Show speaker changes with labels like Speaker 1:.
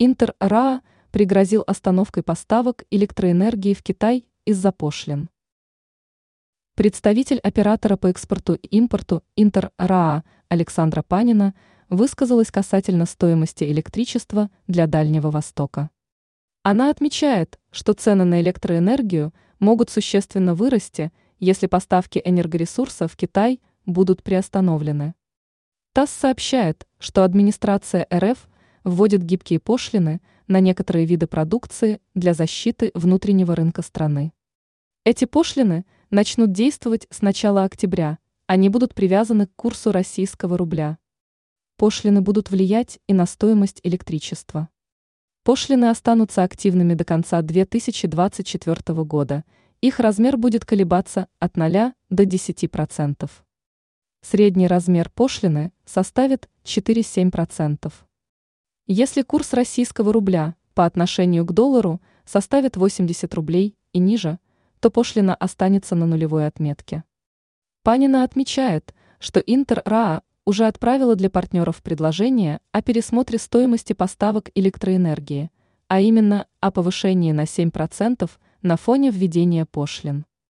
Speaker 1: Интер РАА пригрозил остановкой поставок электроэнергии в Китай из-за пошлин. Представитель оператора по экспорту и импорту Интер РАА Александра Панина высказалась касательно стоимости электричества для Дальнего Востока. Она отмечает, что цены на электроэнергию могут существенно вырасти, если поставки энергоресурсов в Китай будут приостановлены. ТАСС сообщает, что администрация РФ вводит гибкие пошлины на некоторые виды продукции для защиты внутреннего рынка страны. Эти пошлины начнут действовать с начала октября, они будут привязаны к курсу российского рубля. Пошлины будут влиять и на стоимость электричества. Пошлины останутся активными до конца 2024 года, их размер будет колебаться от 0 до 10%. Средний размер пошлины составит 4-7%. Если курс российского рубля по отношению к доллару составит 80 рублей и ниже, то пошлина останется на нулевой отметке. Панина отмечает, что Интер РАА уже отправила для партнеров предложение о пересмотре стоимости поставок электроэнергии, а именно о повышении на 7% на фоне введения пошлин.